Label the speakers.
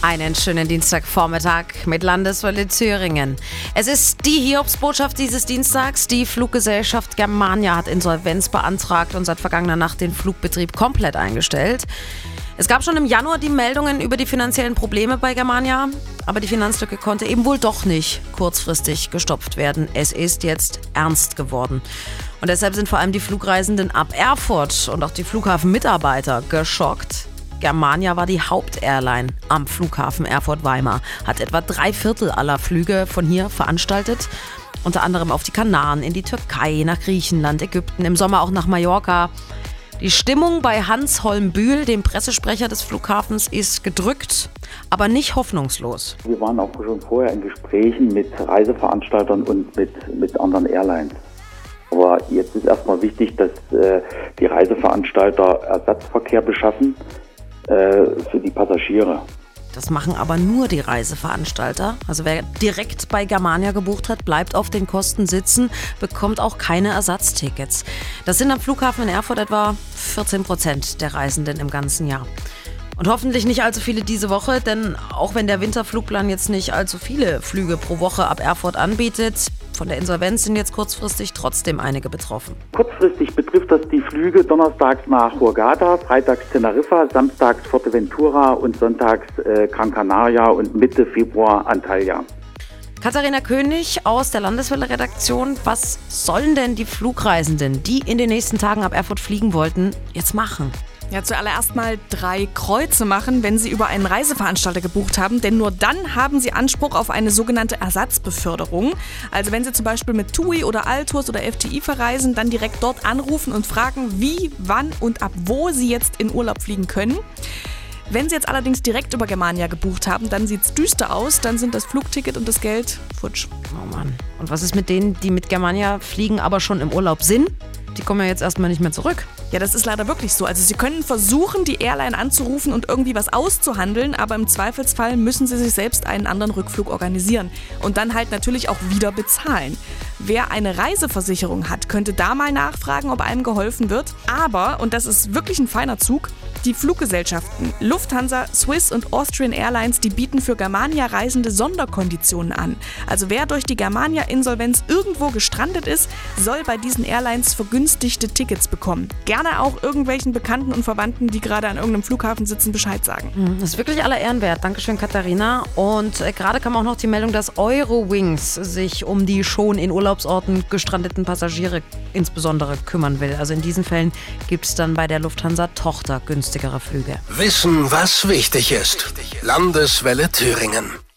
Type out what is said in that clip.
Speaker 1: Einen schönen Dienstagvormittag mit Landeswelle Thüringen. Es ist die Hiobsbotschaft dieses Dienstags. Die Fluggesellschaft Germania hat Insolvenz beantragt und seit vergangener Nacht den Flugbetrieb komplett eingestellt. Es gab schon im Januar die Meldungen über die finanziellen Probleme bei Germania, aber die Finanzlücke konnte eben wohl doch nicht kurzfristig gestopft werden. Es ist jetzt ernst geworden. Und deshalb sind vor allem die Flugreisenden ab Erfurt und auch die Flughafenmitarbeiter geschockt. Germania war die Hauptairline am Flughafen Erfurt-Weimar, hat etwa drei Viertel aller Flüge von hier veranstaltet. Unter anderem auf die Kanaren, in die Türkei, nach Griechenland, Ägypten, im Sommer auch nach Mallorca. Die Stimmung bei Hans Holm-Bühl, dem Pressesprecher des Flughafens, ist gedrückt, aber nicht hoffnungslos.
Speaker 2: Wir waren auch schon vorher in Gesprächen mit Reiseveranstaltern und mit, mit anderen Airlines. Aber jetzt ist erstmal wichtig, dass äh, die Reiseveranstalter Ersatzverkehr beschaffen äh, für die Passagiere.
Speaker 1: Das machen aber nur die Reiseveranstalter. Also wer direkt bei Germania gebucht hat, bleibt auf den Kosten sitzen, bekommt auch keine Ersatztickets. Das sind am Flughafen in Erfurt etwa 14 Prozent der Reisenden im ganzen Jahr. Und hoffentlich nicht allzu viele diese Woche, denn auch wenn der Winterflugplan jetzt nicht allzu viele Flüge pro Woche ab Erfurt anbietet, von der Insolvenz sind jetzt kurzfristig trotzdem einige betroffen.
Speaker 2: Kurzfristig betrifft das die Flüge donnerstags nach Hurghada, freitags Teneriffa, samstags Forteventura und sonntags äh, Gran Canaria und Mitte Februar Antalya.
Speaker 1: Katharina König aus der Landeswelle-Redaktion. Was sollen denn die Flugreisenden, die in den nächsten Tagen ab Erfurt fliegen wollten, jetzt machen?
Speaker 3: Ja, zuallererst mal drei Kreuze machen, wenn Sie über einen Reiseveranstalter gebucht haben, denn nur dann haben Sie Anspruch auf eine sogenannte Ersatzbeförderung. Also wenn Sie zum Beispiel mit TUI oder Altours oder FTI verreisen, dann direkt dort anrufen und fragen, wie, wann und ab wo Sie jetzt in Urlaub fliegen können. Wenn Sie jetzt allerdings direkt über Germania gebucht haben, dann sieht es düster aus, dann sind das Flugticket und das Geld futsch.
Speaker 1: Oh Mann. Und was ist mit denen, die mit Germania fliegen, aber schon im Urlaub sind? Die kommen ja jetzt erstmal nicht mehr zurück.
Speaker 3: Ja, das ist leider wirklich so. Also Sie können versuchen, die Airline anzurufen und irgendwie was auszuhandeln, aber im Zweifelsfall müssen Sie sich selbst einen anderen Rückflug organisieren und dann halt natürlich auch wieder bezahlen. Wer eine Reiseversicherung hat, könnte da mal nachfragen, ob einem geholfen wird. Aber, und das ist wirklich ein feiner Zug, die Fluggesellschaften Lufthansa, Swiss und Austrian Airlines, die bieten für Germania-Reisende Sonderkonditionen an. Also wer durch die Germania-Insolvenz irgendwo gestrandet ist, soll bei diesen Airlines vergünstigte Tickets bekommen. Gerne auch irgendwelchen Bekannten und Verwandten, die gerade an irgendeinem Flughafen sitzen, Bescheid sagen.
Speaker 1: Hm, das ist wirklich aller Ehren wert. Dankeschön, Katharina. Und äh, gerade kam auch noch die Meldung, dass Eurowings sich um die schon in Urlaubsorten gestrandeten Passagiere insbesondere kümmern will. Also in diesen Fällen gibt es dann bei der Lufthansa Tochter günstigere Flüge.
Speaker 4: Wissen, was wichtig ist. Landeswelle Thüringen.